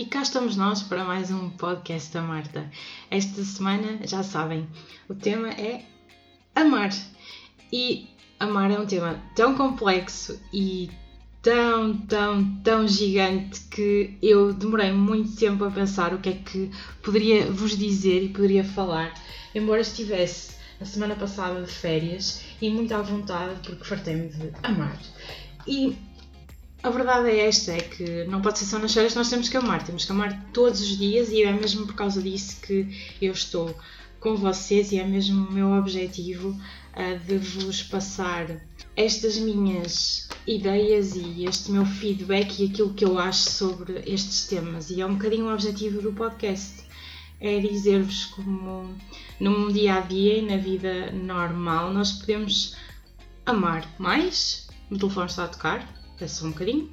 E cá estamos nós para mais um podcast da Marta. Esta semana, já sabem, o tema é amar. E amar é um tema tão complexo e tão, tão, tão gigante que eu demorei muito tempo a pensar o que é que poderia vos dizer e poderia falar, embora estivesse a semana passada de férias e muito à vontade porque fartei-me de amar. E a verdade é esta, é que não pode ser só nas férias que nós temos que amar, temos que amar todos os dias e é mesmo por causa disso que eu estou com vocês e é mesmo o meu objetivo uh, de vos passar estas minhas ideias e este meu feedback e aquilo que eu acho sobre estes temas. E é um bocadinho o objetivo do podcast. É dizer-vos como num dia a dia e na vida normal nós podemos amar mais. O telefone está a tocar, um.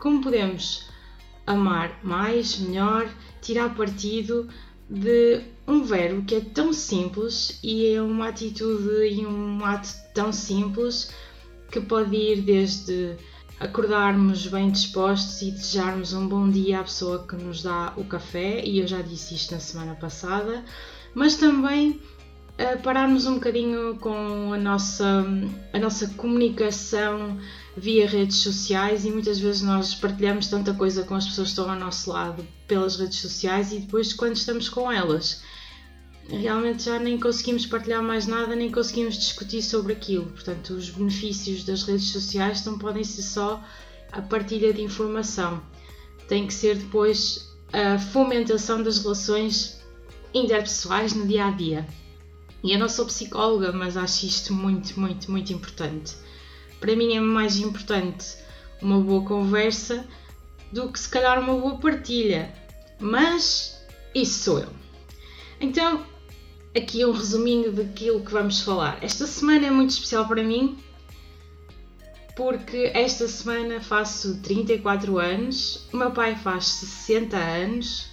Como podemos amar mais, melhor, tirar partido de um verbo que é tão simples e é uma atitude e um ato tão simples que pode ir desde acordarmos bem dispostos e desejarmos um bom dia à pessoa que nos dá o café, e eu já disse isto na semana passada, mas também pararmos um bocadinho com a nossa, a nossa comunicação via redes sociais e muitas vezes nós partilhamos tanta coisa com as pessoas que estão ao nosso lado pelas redes sociais e depois quando estamos com elas realmente já nem conseguimos partilhar mais nada, nem conseguimos discutir sobre aquilo. Portanto, os benefícios das redes sociais não podem ser só a partilha de informação, tem que ser depois a fomentação das relações interpessoais no dia a dia. E eu não sou psicóloga, mas acho isto muito, muito, muito importante. Para mim é mais importante uma boa conversa do que se calhar uma boa partilha. Mas isso sou eu. Então, aqui um resuminho daquilo que vamos falar. Esta semana é muito especial para mim porque esta semana faço 34 anos, o meu pai faz 60 anos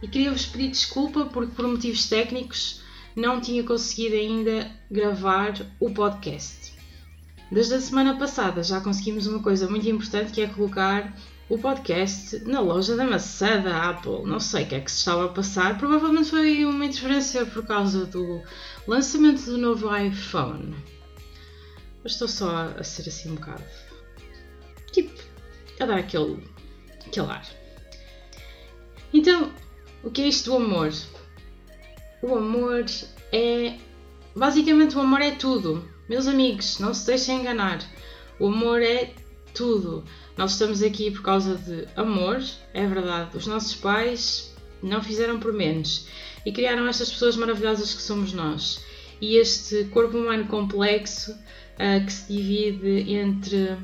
e queria vos pedir desculpa porque por motivos técnicos não tinha conseguido ainda gravar o podcast. Desde a semana passada já conseguimos uma coisa muito importante que é colocar o podcast na loja da maçã da Apple. Não sei o que é que se estava a passar, provavelmente foi uma interferência por causa do lançamento do novo iPhone. Mas estou só a ser assim um bocado. Tipo, a dar aquele, aquele ar. Então, o que é isto do amor? O amor é. Basicamente, o amor é tudo. Meus amigos, não se deixem enganar. O amor é tudo. Nós estamos aqui por causa de amor, é verdade. Os nossos pais não fizeram por menos e criaram estas pessoas maravilhosas que somos nós. E este corpo humano complexo uh, que se divide entre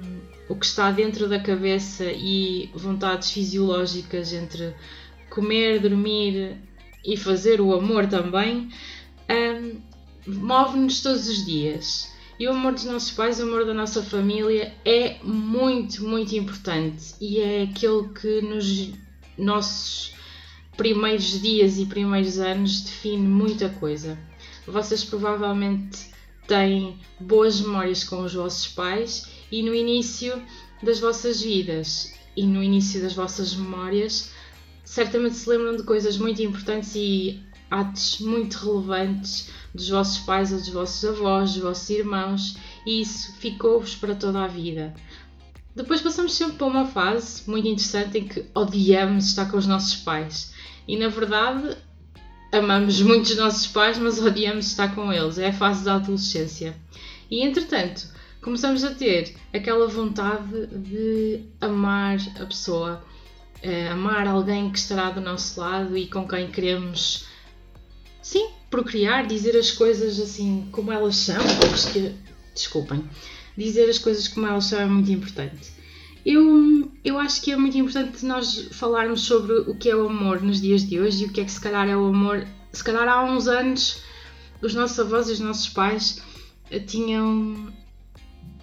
o que está dentro da cabeça e vontades fisiológicas entre comer, dormir e fazer o amor também, um, move-nos todos os dias. E o amor dos nossos pais, o amor da nossa família é muito, muito importante e é aquele que nos nossos primeiros dias e primeiros anos define muita coisa. Vocês provavelmente têm boas memórias com os vossos pais e no início das vossas vidas e no início das vossas memórias certamente se lembram de coisas muito importantes e atos muito relevantes dos vossos pais ou dos vossos avós, dos vossos irmãos, e isso ficou-vos para toda a vida. Depois passamos sempre por uma fase muito interessante em que odiamos estar com os nossos pais. E na verdade, amamos muito os nossos pais, mas odiamos estar com eles. É a fase da adolescência. E entretanto, começamos a ter aquela vontade de amar a pessoa uh, amar alguém que estará do nosso lado e com quem queremos, sim, procriar, dizer as coisas assim como elas são. Que, desculpem, dizer as coisas como elas são é muito importante. Eu, eu acho que é muito importante nós falarmos sobre o que é o amor nos dias de hoje e o que é que se calhar é o amor. Se calhar há uns anos os nossos avós e os nossos pais eh, tinham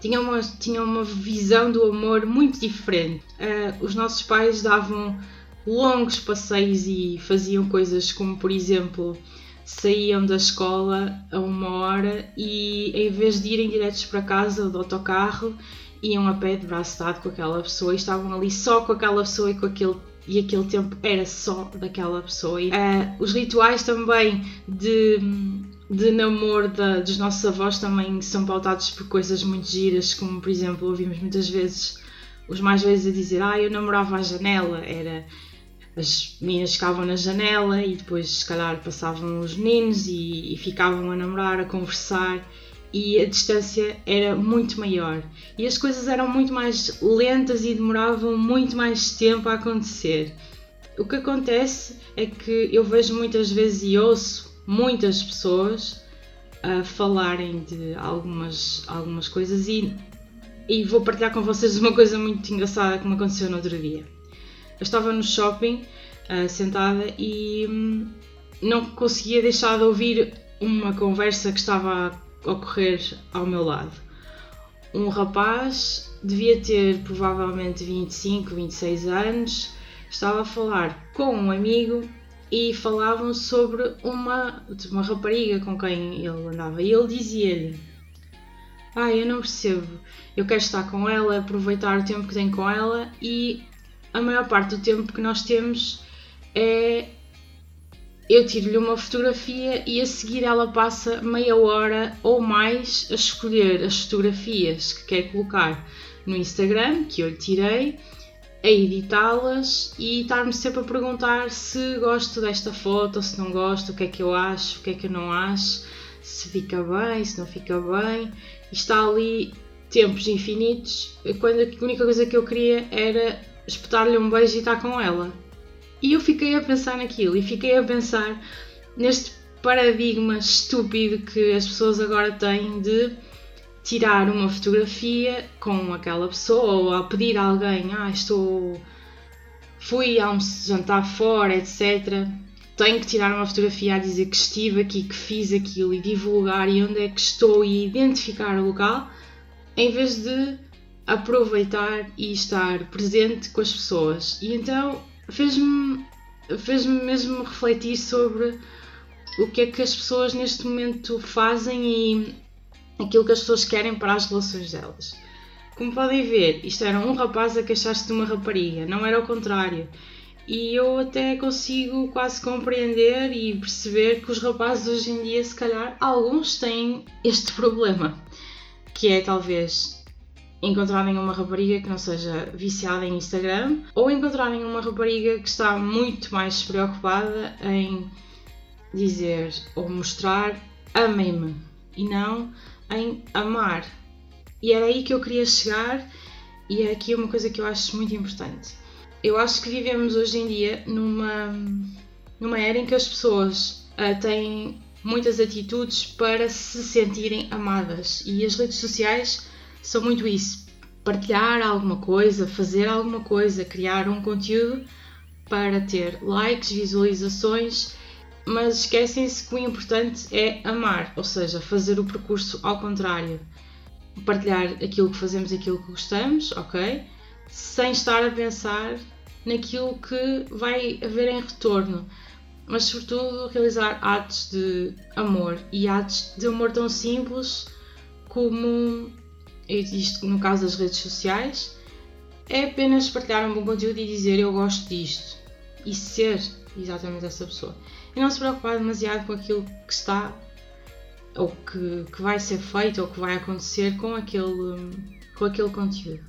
tinha uma, tinha uma visão do amor muito diferente. Uh, os nossos pais davam longos passeios e faziam coisas como, por exemplo, saíam da escola a uma hora e em vez de irem diretos para casa do autocarro, iam a pé de braço dado com aquela pessoa e estavam ali só com aquela pessoa e com aquele e aquele tempo era só daquela pessoa. E, uh, os rituais também de, de namoro da, dos nossos avós também são pautados por coisas muito giras, como por exemplo ouvimos muitas vezes os mais velhos a dizer ah, eu namorava à janela, era as meninas ficavam na janela e depois se calhar passavam os meninos e, e ficavam a namorar, a conversar e a distância era muito maior e as coisas eram muito mais lentas e demoravam muito mais tempo a acontecer. O que acontece é que eu vejo muitas vezes e ouço muitas pessoas a falarem de algumas, algumas coisas e, e vou partilhar com vocês uma coisa muito engraçada que me aconteceu no outro dia. Eu estava no shopping uh, sentada e hum, não conseguia deixar de ouvir uma conversa que estava ocorrer ao meu lado. Um rapaz devia ter provavelmente 25, 26 anos, estava a falar com um amigo e falavam sobre uma, uma rapariga com quem ele andava. E ele dizia-lhe: Ah, eu não percebo, eu quero estar com ela, aproveitar o tempo que tenho com ela e a maior parte do tempo que nós temos é eu tiro-lhe uma fotografia e a seguir ela passa meia hora ou mais a escolher as fotografias que quer colocar no Instagram, que eu lhe tirei, a editá-las e estar-me sempre a perguntar se gosto desta foto, se não gosto, o que é que eu acho, o que é que eu não acho, se fica bem, se não fica bem. E está ali tempos infinitos, quando a única coisa que eu queria era espetar-lhe um beijo e estar com ela. E eu fiquei a pensar naquilo e fiquei a pensar neste paradigma estúpido que as pessoas agora têm de tirar uma fotografia com aquela pessoa ou a pedir a alguém, ah, estou. fui a um jantar fora, etc. Tenho que tirar uma fotografia a dizer que estive aqui, que fiz aquilo e divulgar e onde é que estou e identificar o local, em vez de aproveitar e estar presente com as pessoas. E então fez-me fez mesmo refletir sobre o que é que as pessoas neste momento fazem e aquilo que as pessoas querem para as relações delas. Como podem ver, isto era um rapaz a queixar-se de uma rapariga, não era o contrário. E eu até consigo quase compreender e perceber que os rapazes hoje em dia, se calhar, alguns têm este problema, que é talvez encontrarem uma rapariga que não seja viciada em Instagram ou encontrarem uma rapariga que está muito mais preocupada em dizer ou mostrar amem-me e não em amar. E era aí que eu queria chegar e é aqui uma coisa que eu acho muito importante. Eu acho que vivemos hoje em dia numa, numa era em que as pessoas uh, têm muitas atitudes para se sentirem amadas e as redes sociais são muito isso. Partilhar alguma coisa, fazer alguma coisa, criar um conteúdo para ter likes, visualizações, mas esquecem-se que o importante é amar, ou seja, fazer o percurso ao contrário. Partilhar aquilo que fazemos, aquilo que gostamos, ok? Sem estar a pensar naquilo que vai haver em retorno, mas sobretudo realizar atos de amor e atos de amor tão simples como isto no caso das redes sociais, é apenas partilhar um bom conteúdo e dizer eu gosto disto e ser exatamente essa pessoa. E não se preocupar demasiado com aquilo que está ou que, que vai ser feito ou que vai acontecer com aquele, com aquele conteúdo.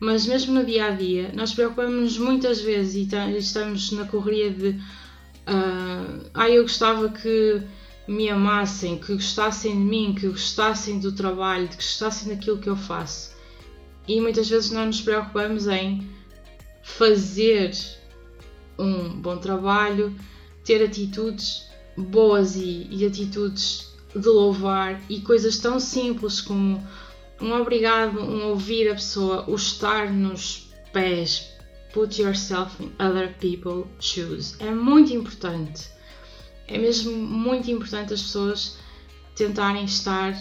Mas mesmo no dia a dia, nós preocupamos muitas vezes e estamos na correria de uh, ah, eu gostava que me amassem, que gostassem de mim, que gostassem do trabalho, que gostassem daquilo que eu faço. E muitas vezes não nos preocupamos em fazer um bom trabalho, ter atitudes boas e, e atitudes de louvar e coisas tão simples como um obrigado, um ouvir a pessoa, o estar nos pés, put yourself in other people's shoes. É muito importante é mesmo muito importante as pessoas tentarem estar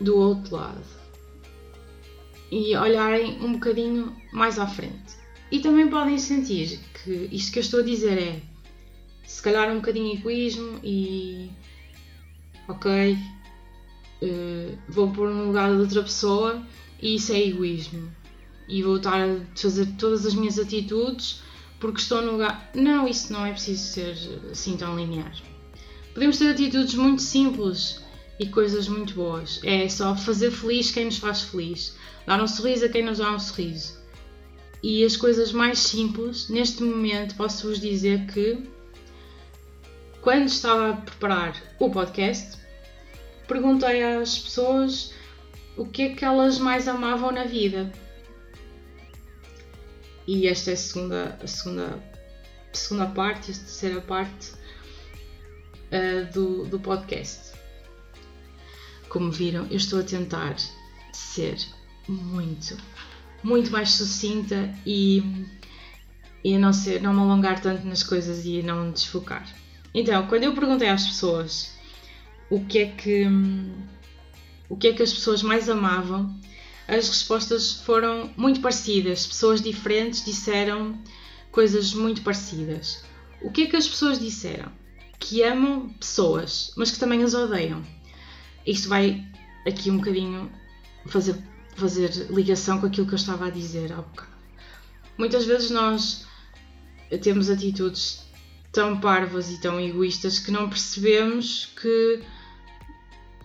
do outro lado e olharem um bocadinho mais à frente. E também podem sentir que isto que eu estou a dizer é se calhar um bocadinho egoísmo e ok, uh, vou pôr no lugar de outra pessoa e isso é egoísmo. e vou estar a fazer todas as minhas atitudes porque estou no lugar. Não, isso não é preciso ser assim tão linear. Podemos ter atitudes muito simples e coisas muito boas. É só fazer feliz quem nos faz feliz, dar um sorriso a quem nos dá um sorriso. E as coisas mais simples, neste momento, posso-vos dizer que quando estava a preparar o podcast, perguntei às pessoas o que é que elas mais amavam na vida. E esta é a segunda, a segunda, a segunda parte, a terceira parte uh, do, do podcast. Como viram, eu estou a tentar ser muito, muito mais sucinta e, e não, ser, não me alongar tanto nas coisas e não me desfocar. Então, quando eu perguntei às pessoas o que é que o que é que as pessoas mais amavam, as respostas foram muito parecidas. Pessoas diferentes disseram coisas muito parecidas. O que é que as pessoas disseram? Que amam pessoas, mas que também as odeiam. Isto vai aqui um bocadinho fazer, fazer ligação com aquilo que eu estava a dizer há bocado. Muitas vezes nós temos atitudes tão parvas e tão egoístas que não percebemos que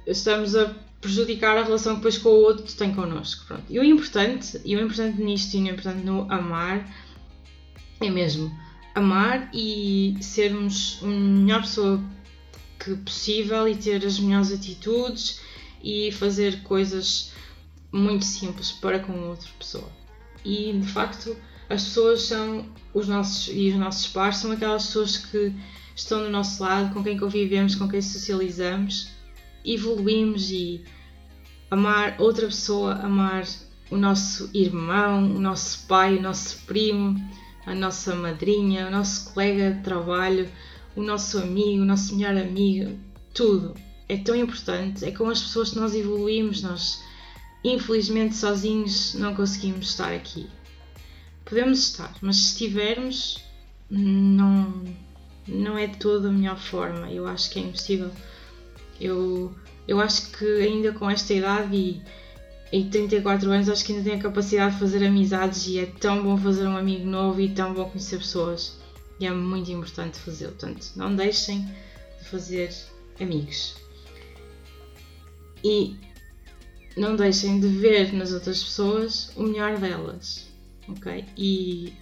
estamos a prejudicar a relação que depois com o outro tem connosco. Pronto. E o importante, e o importante nisto e o importante no amar é mesmo amar e sermos a melhor pessoa que possível e ter as melhores atitudes e fazer coisas muito simples para com outra pessoa. E de facto as pessoas são os nossos e os nossos pares são aquelas pessoas que estão do nosso lado, com quem convivemos, com quem socializamos, evoluímos e amar outra pessoa, amar o nosso irmão, o nosso pai, o nosso primo, a nossa madrinha, o nosso colega de trabalho, o nosso amigo, o nosso melhor amigo, tudo. É tão importante, é com as pessoas que nós evoluímos, nós infelizmente sozinhos não conseguimos estar aqui. Podemos estar, mas se estivermos, não, não é de toda a melhor forma. Eu acho que é impossível. Eu, eu acho que ainda com esta idade e, e 34 anos, acho que ainda tenho a capacidade de fazer amizades e é tão bom fazer um amigo novo e tão bom conhecer pessoas. E é muito importante fazê-lo. Portanto, não deixem de fazer amigos. E não deixem de ver nas outras pessoas o melhor delas ok? E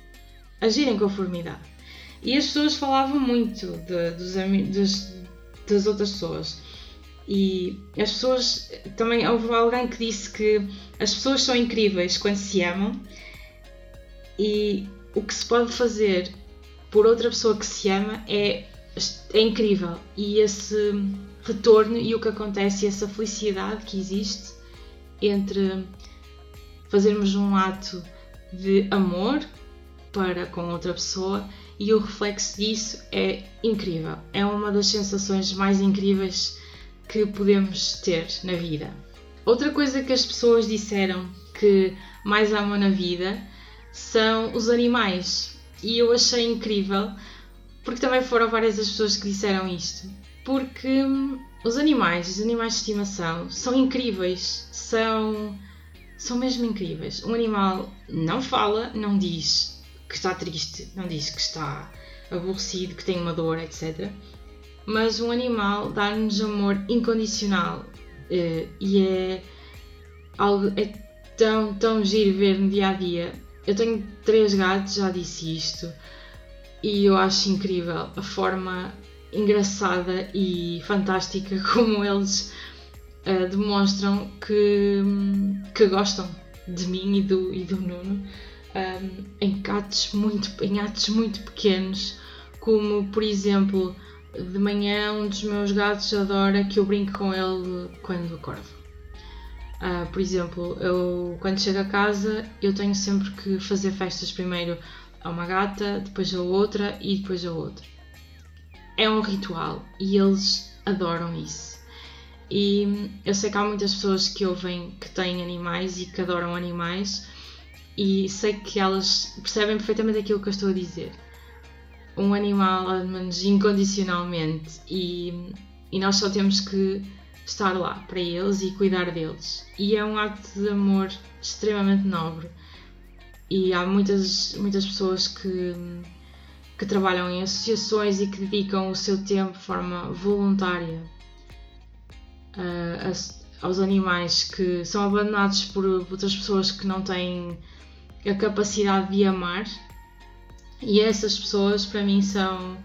agir em conformidade. E as pessoas falavam muito de, dos, dos, das outras pessoas. E as pessoas. Também houve alguém que disse que as pessoas são incríveis quando se amam e o que se pode fazer por outra pessoa que se ama é, é incrível. E esse retorno e o que acontece, essa felicidade que existe entre fazermos um ato de amor para com outra pessoa e o reflexo disso é incrível. É uma das sensações mais incríveis que podemos ter na vida. Outra coisa que as pessoas disseram que mais amam na vida são os animais. E eu achei incrível, porque também foram várias as pessoas que disseram isto. Porque hum, os animais, os animais de estimação, são incríveis, são são mesmo incríveis. Um animal não fala, não diz que está triste, não diz que está aborrecido, que tem uma dor, etc. Mas um animal dá-nos amor incondicional eh, e é algo é tão, tão giro ver no dia a dia. Eu tenho três gatos, já disse isto, e eu acho incrível a forma engraçada e fantástica como eles uh, demonstram que, que gostam de mim e do, e do Nuno um, ehm, em, atos muito, em atos muito pequenos, como por exemplo, de manhã um dos meus gatos adora que eu brinque com ele quando acordo. Uh, por exemplo, eu quando chego a casa eu tenho sempre que fazer festas primeiro a uma gata, depois a outra e depois a outra. É um ritual e eles adoram isso. E eu sei que há muitas pessoas que ouvem que têm animais e que adoram animais, e sei que elas percebem perfeitamente aquilo que eu estou a dizer. Um animal ama-nos incondicionalmente e, e nós só temos que estar lá para eles e cuidar deles. E é um ato de amor extremamente nobre. e há muitas, muitas pessoas que, que trabalham em associações e que dedicam o seu tempo de forma voluntária uh, a, aos animais que são abandonados por outras pessoas que não têm a capacidade de amar. E essas pessoas, para mim, são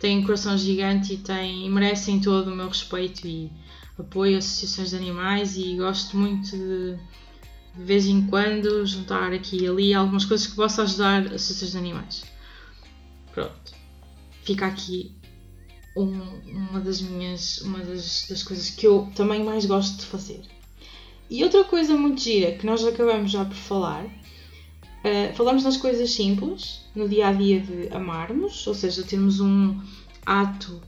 têm um coração gigante e, têm, merecem todo o meu respeito e apoio a associações de animais e gosto muito de de vez em quando juntar aqui e ali algumas coisas que possam ajudar associações de animais. Pronto. Fica aqui um, uma das minhas. uma das, das coisas que eu também mais gosto de fazer. E outra coisa muito gira que nós acabamos já por falar, uh, falamos nas coisas simples, no dia a dia de amarmos, ou seja, termos um ato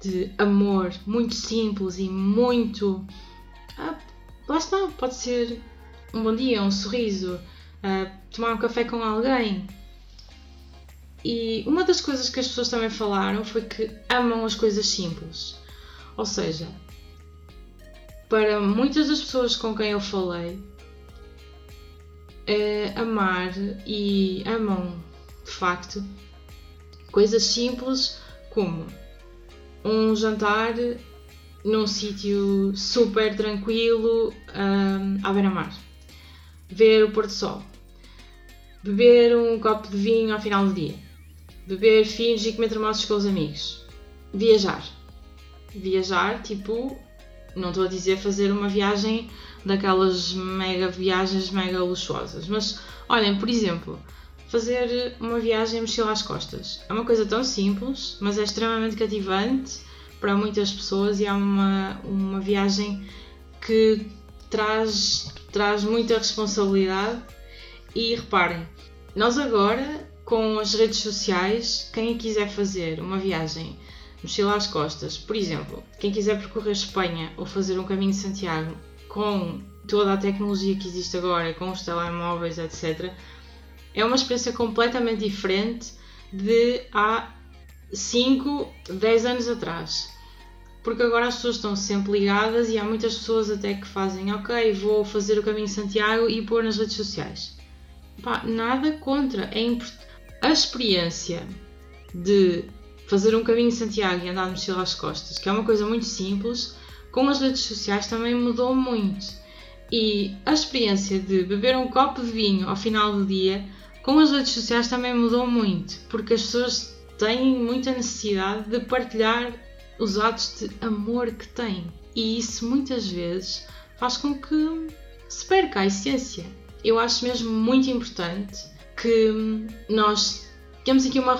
de amor muito simples e muito. Ah, lá está, pode ser um bom dia, um sorriso, uh, tomar um café com alguém. E uma das coisas que as pessoas também falaram foi que amam as coisas simples. Ou seja, para muitas das pessoas com quem eu falei, é amar e amam de facto coisas simples como um jantar num sítio super tranquilo um, à beira-mar. Ver o pôr do sol, beber um copo de vinho ao final do dia, beber fins e comer termossos com os amigos, viajar. Viajar, tipo, não estou a dizer fazer uma viagem daquelas mega viagens mega luxuosas, mas olhem, por exemplo, fazer uma viagem mochila às costas. É uma coisa tão simples, mas é extremamente cativante para muitas pessoas e é uma, uma viagem que traz traz muita responsabilidade e reparem, nós agora com as redes sociais, quem quiser fazer uma viagem mochila às costas, por exemplo, quem quiser percorrer Espanha ou fazer um caminho de Santiago com toda a tecnologia que existe agora, com os telemóveis, etc., é uma experiência completamente diferente de há 5, 10 anos atrás porque agora as pessoas estão sempre ligadas e há muitas pessoas até que fazem, ok, vou fazer o caminho de Santiago e pôr nas redes sociais. Pá, nada contra. É. A experiência de fazer um caminho de Santiago e andar de mochila às costas, que é uma coisa muito simples, com as redes sociais também mudou muito. E a experiência de beber um copo de vinho ao final do dia, com as redes sociais também mudou muito, porque as pessoas têm muita necessidade de partilhar os atos de amor que têm. E isso muitas vezes faz com que se perca a essência. Eu acho mesmo muito importante que nós temos aqui uma,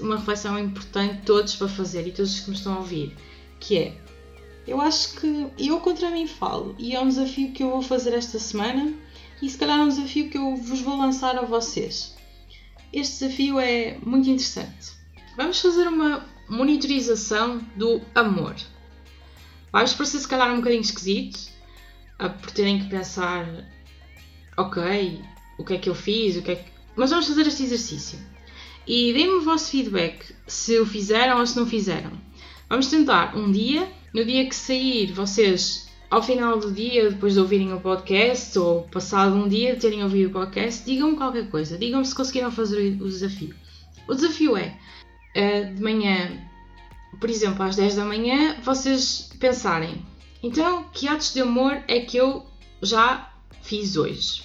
uma reflexão importante todos para fazer e todos que me estão a ouvir, que é eu acho que eu contra mim falo e é um desafio que eu vou fazer esta semana e se calhar é um desafio que eu vos vou lançar a vocês. Este desafio é muito interessante. Vamos fazer uma monitorização do amor. Vai-vos parecer se calhar um bocadinho esquisito, por terem que pensar, ok, o que é que eu fiz, o que é que... Mas vamos fazer este exercício. E deem-me o vosso feedback se o fizeram ou se não fizeram. Vamos tentar um dia, no dia que sair, vocês ao final do dia, depois de ouvirem o podcast, ou passado um dia de terem ouvido o podcast, digam-me qualquer coisa. Digam-me se conseguiram fazer o desafio. O desafio é uh, de manhã, por exemplo, às 10 da manhã, vocês pensarem: então, que atos de amor é que eu já fiz hoje?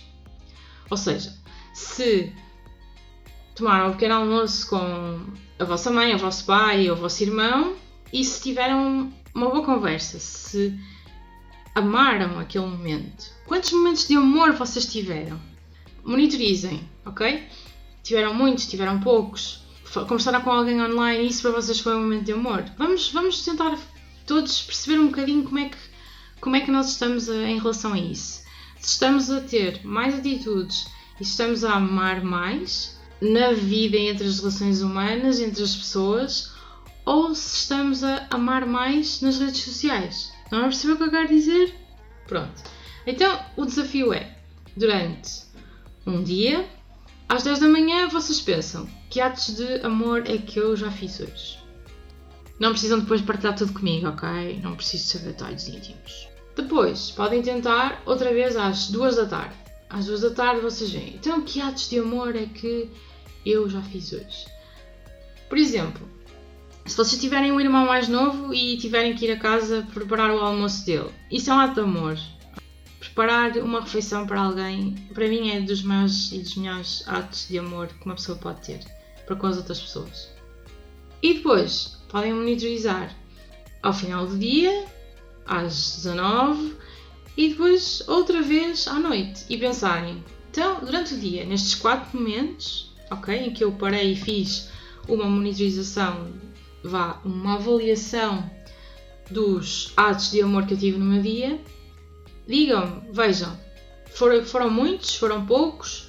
Ou seja, se tomaram um pequeno almoço com a vossa mãe, o vosso pai, ou o vosso irmão e se tiveram uma boa conversa, se amaram aquele momento. Quantos momentos de amor vocês tiveram? Monitorizem, ok? Tiveram muitos, tiveram poucos conversaram com alguém online e isso para vocês foi um momento de amor. Vamos, vamos tentar todos perceber um bocadinho como é que, como é que nós estamos a, em relação a isso. Se estamos a ter mais atitudes e estamos a amar mais na vida entre as relações humanas, entre as pessoas, ou se estamos a amar mais nas redes sociais. Não é perceber o que eu quero dizer? Pronto. Então o desafio é, durante um dia, às 10 da manhã, vocês pensam: que atos de amor é que eu já fiz hoje? Não precisam depois partilhar tudo comigo, ok? Não preciso saber detalhes íntimos. Depois, podem tentar outra vez às 2 da tarde. Às duas da tarde vocês veem. Então, que atos de amor é que eu já fiz hoje? Por exemplo, se vocês tiverem um irmão mais novo e tiverem que ir a casa preparar o almoço dele, isso é um ato de amor. Preparar uma refeição para alguém, para mim, é dos maiores e dos melhores atos de amor que uma pessoa pode ter para com as outras pessoas. E depois, podem monitorizar ao final do dia, às 19 e depois outra vez à noite e pensarem, então, durante o dia, nestes quatro momentos, ok, em que eu parei e fiz uma monitorização, vá, uma avaliação dos atos de amor que eu tive no meu dia, digam-me, vejam, foram, foram muitos, foram poucos,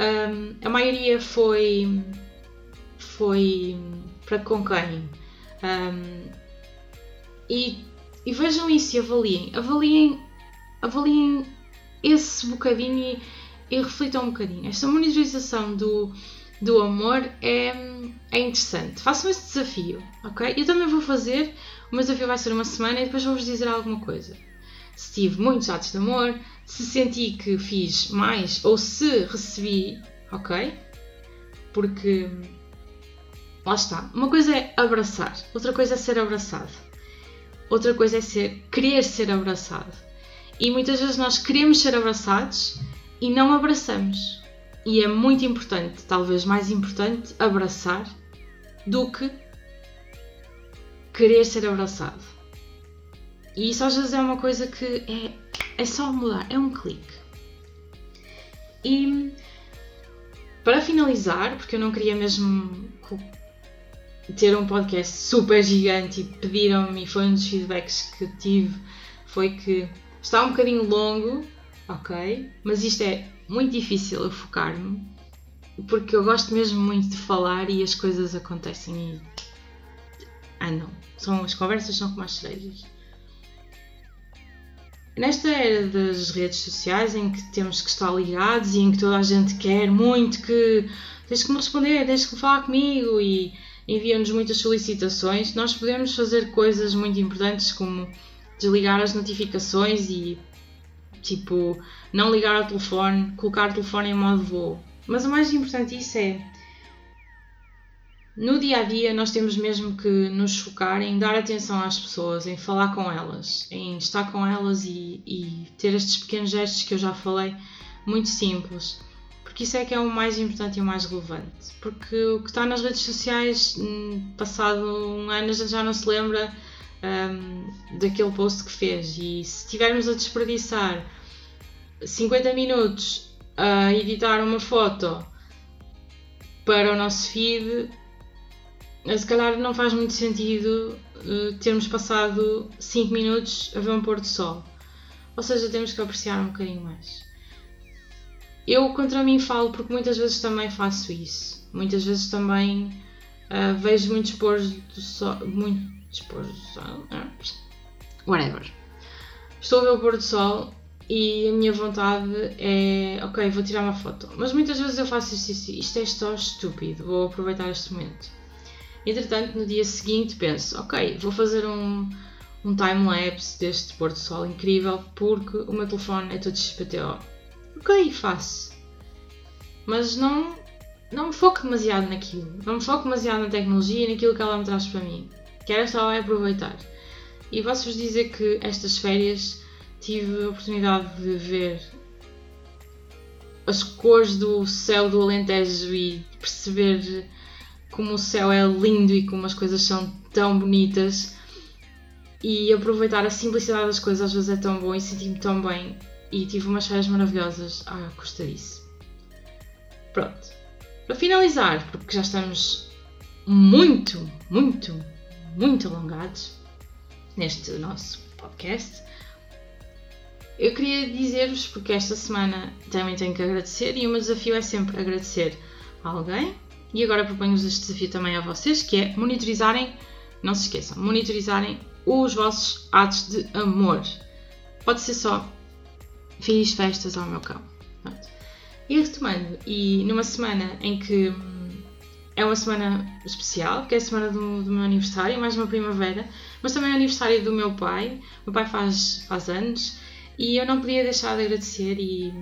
um, a maioria foi, foi para com quem? Um, e, e, vejam isso e avaliem. Avaliem, avaliem esse bocadinho e, e reflitam um bocadinho. Esta monitorização do, do amor é, é interessante. Façam esse desafio, ok? Eu também vou fazer. O meu desafio vai ser uma semana e depois vou-vos dizer alguma coisa. Se tive muitos atos de amor, se senti que fiz mais ou se recebi, ok? Porque lá está. Uma coisa é abraçar, outra coisa é ser abraçado. Outra coisa é ser, querer ser abraçado. E muitas vezes nós queremos ser abraçados e não abraçamos. E é muito importante, talvez mais importante, abraçar do que querer ser abraçado. E isso às vezes é uma coisa que é, é só mudar, é um clique. E para finalizar, porque eu não queria mesmo ter um podcast super gigante e pediram-me, foi um dos feedbacks que tive, foi que está um bocadinho longo, ok? Mas isto é muito difícil eu focar-me porque eu gosto mesmo muito de falar e as coisas acontecem e. Não. São, as conversas são como as cerejas. Nesta era das redes sociais em que temos que estar ligados e em que toda a gente quer muito que tens que me responder, tens que falar comigo e envia-nos muitas solicitações, nós podemos fazer coisas muito importantes como desligar as notificações e Tipo, não ligar ao telefone, colocar o telefone em modo voo. Mas o mais importante disso é. No dia a dia, nós temos mesmo que nos focar em dar atenção às pessoas, em falar com elas, em estar com elas e, e ter estes pequenos gestos que eu já falei, muito simples. Porque isso é que é o mais importante e o mais relevante. Porque o que está nas redes sociais, hum, passado um ano, a gente já não se lembra um, daquele post que fez. E se estivermos a desperdiçar 50 minutos a editar uma foto para o nosso feed, se calhar não faz muito sentido uh, termos passado 5 minutos a ver um pôr do sol. Ou seja, temos que apreciar um bocadinho mais. Eu contra mim falo porque muitas vezes também faço isso. Muitas vezes também uh, vejo muitos pôr do sol. Muitos do sol. Whatever. Estou a ver o pôr do sol e a minha vontade é, ok, vou tirar uma foto. Mas muitas vezes eu faço isso, isto é só estúpido, vou aproveitar este momento. Entretanto, no dia seguinte penso, ok, vou fazer um, um time-lapse deste pôr do sol incrível porque o meu telefone é todo XPTO. Ok, faço. Mas não, não me foco demasiado naquilo. Não me foco demasiado na tecnologia e naquilo que ela me traz para mim. Quero só aproveitar. E posso-vos dizer que estas férias tive a oportunidade de ver as cores do céu do Alentejo e perceber como o céu é lindo e como as coisas são tão bonitas e aproveitar a simplicidade das coisas às vezes é tão bom e senti-me tão bem e tive umas férias maravilhosas à custa disso. Pronto. Para finalizar, porque já estamos muito, muito, muito alongados neste nosso podcast, eu queria dizer-vos, porque esta semana também tenho que agradecer e o meu desafio é sempre agradecer a alguém. E agora proponho-vos este desafio também a vocês, que é monitorizarem, não se esqueçam, monitorizarem os vossos atos de amor. Pode ser só fiz festas ao meu cão. E retomando, e numa semana em que é uma semana especial, que é a semana do, do meu aniversário, mais uma primavera, mas também é o aniversário do meu pai. O meu pai faz, faz anos E eu não podia deixar de agradecer e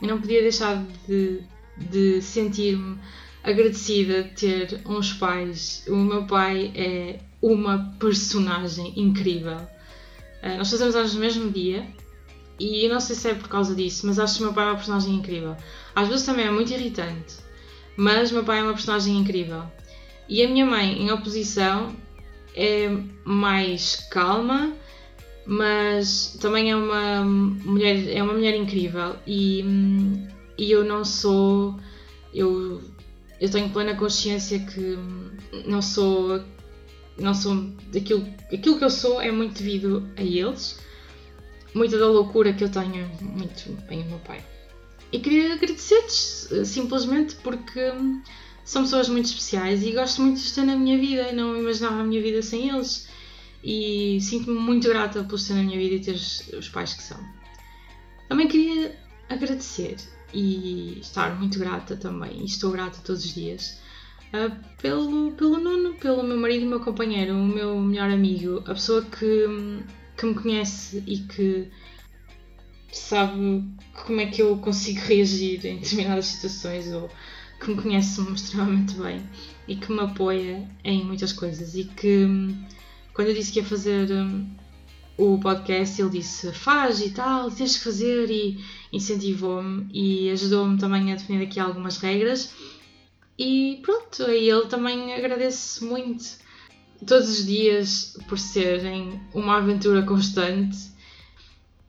eu não podia deixar de, de sentir-me agradecida de ter uns pais. O meu pai é uma personagem incrível. Uh, nós fazemos anos no mesmo dia e eu não sei se é por causa disso, mas acho que o meu pai é uma personagem incrível. Às vezes também é muito irritante, mas meu pai é uma personagem incrível. E a minha mãe, em oposição, é mais calma, mas também é uma mulher, é uma mulher incrível e, e eu não sou. Eu, eu tenho plena consciência que não sou. Não sou. Aquilo, aquilo que eu sou é muito devido a eles. Muita da loucura que eu tenho, muito bem o meu pai. E queria agradecer-lhes simplesmente porque são pessoas muito especiais e gosto muito de estar na minha vida. Não imaginava a minha vida sem eles e sinto-me muito grata por estar na minha vida e ter os pais que são. Também queria agradecer e estar muito grata também, e estou grata todos os dias, uh, pelo, pelo Nuno, pelo meu marido, meu companheiro, o meu melhor amigo, a pessoa que, que me conhece e que sabe como é que eu consigo reagir em determinadas situações ou que me conhece extremamente bem e que me apoia em muitas coisas e que quando eu disse que ia fazer um, o podcast, ele disse faz e tal, tens que fazer e incentivou-me e ajudou-me também a definir aqui algumas regras. E pronto, a ele também agradeço muito todos os dias por serem uma aventura constante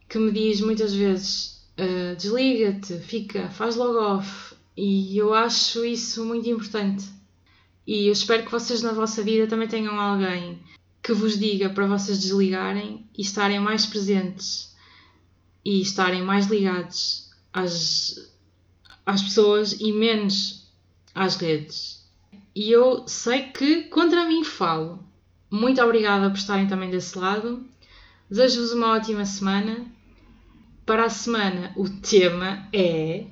que me diz muitas vezes uh, desliga-te, fica, faz logo off. E eu acho isso muito importante. E eu espero que vocês na vossa vida também tenham alguém que vos diga para vocês desligarem e estarem mais presentes e estarem mais ligados às, às pessoas e menos às redes. E eu sei que contra mim falo. Muito obrigada por estarem também desse lado. Desejo-vos uma ótima semana. Para a semana, o tema é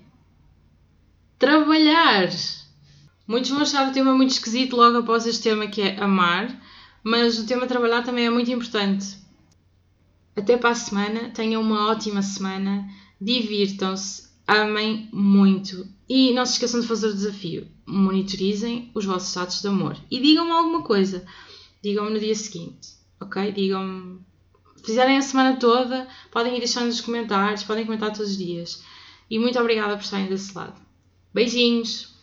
trabalhar. Muitos vão achar o tema muito esquisito logo após este tema que é amar, mas o tema trabalhar também é muito importante. Até para a semana, tenham uma ótima semana, divirtam-se, amem muito e não se esqueçam de fazer o desafio. Monitorizem os vossos estados de amor e digam-me alguma coisa. Digam-me no dia seguinte, ok? Digam-me. Fizerem a semana toda, podem ir deixando nos comentários, podem comentar todos os dias. E muito obrigada por estarem desse lado. Beijinhos!